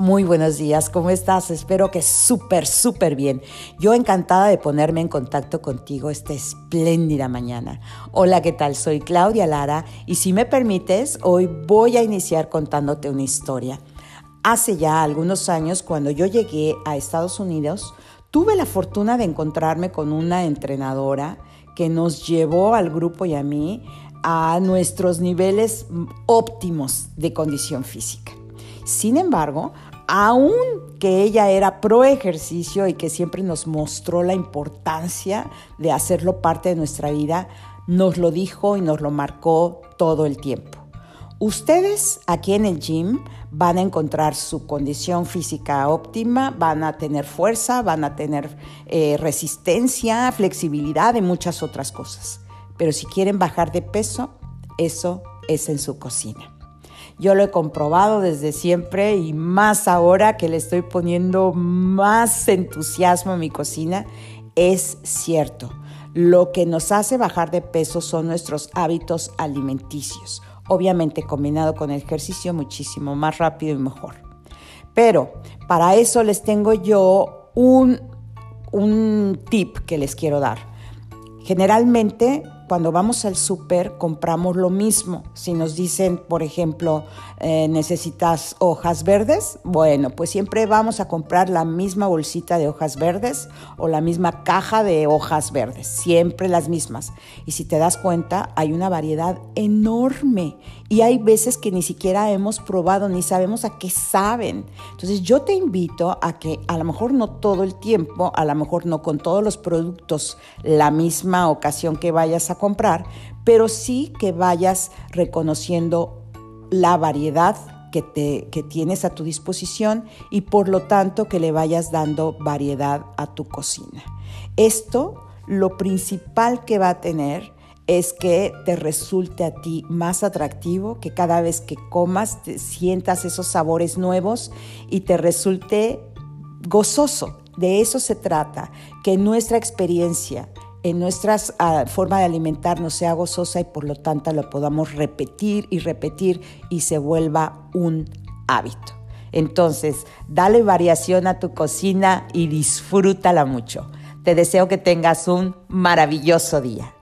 Muy buenos días, ¿cómo estás? Espero que súper, súper bien. Yo encantada de ponerme en contacto contigo esta espléndida mañana. Hola, ¿qué tal? Soy Claudia Lara y si me permites, hoy voy a iniciar contándote una historia. Hace ya algunos años, cuando yo llegué a Estados Unidos, tuve la fortuna de encontrarme con una entrenadora que nos llevó al grupo y a mí a nuestros niveles óptimos de condición física. Sin embargo, aun que ella era pro ejercicio y que siempre nos mostró la importancia de hacerlo parte de nuestra vida, nos lo dijo y nos lo marcó todo el tiempo. Ustedes aquí en el gym van a encontrar su condición física óptima, van a tener fuerza, van a tener eh, resistencia, flexibilidad y muchas otras cosas. Pero si quieren bajar de peso, eso es en su cocina. Yo lo he comprobado desde siempre y más ahora que le estoy poniendo más entusiasmo a mi cocina, es cierto. Lo que nos hace bajar de peso son nuestros hábitos alimenticios, obviamente combinado con el ejercicio muchísimo más rápido y mejor. Pero para eso les tengo yo un, un tip que les quiero dar. Generalmente cuando vamos al súper compramos lo mismo. Si nos dicen, por ejemplo, eh, necesitas hojas verdes, bueno, pues siempre vamos a comprar la misma bolsita de hojas verdes o la misma caja de hojas verdes, siempre las mismas. Y si te das cuenta, hay una variedad enorme y hay veces que ni siquiera hemos probado ni sabemos a qué saben. Entonces yo te invito a que a lo mejor no todo el tiempo, a lo mejor no con todos los productos la misma ocasión que vayas a comprar, pero sí que vayas reconociendo la variedad que, te, que tienes a tu disposición y por lo tanto que le vayas dando variedad a tu cocina. Esto lo principal que va a tener es que te resulte a ti más atractivo, que cada vez que comas te sientas esos sabores nuevos y te resulte gozoso. De eso se trata, que nuestra experiencia en nuestra ah, forma de alimentarnos sea gozosa y por lo tanto lo podamos repetir y repetir y se vuelva un hábito. Entonces, dale variación a tu cocina y disfrútala mucho. Te deseo que tengas un maravilloso día.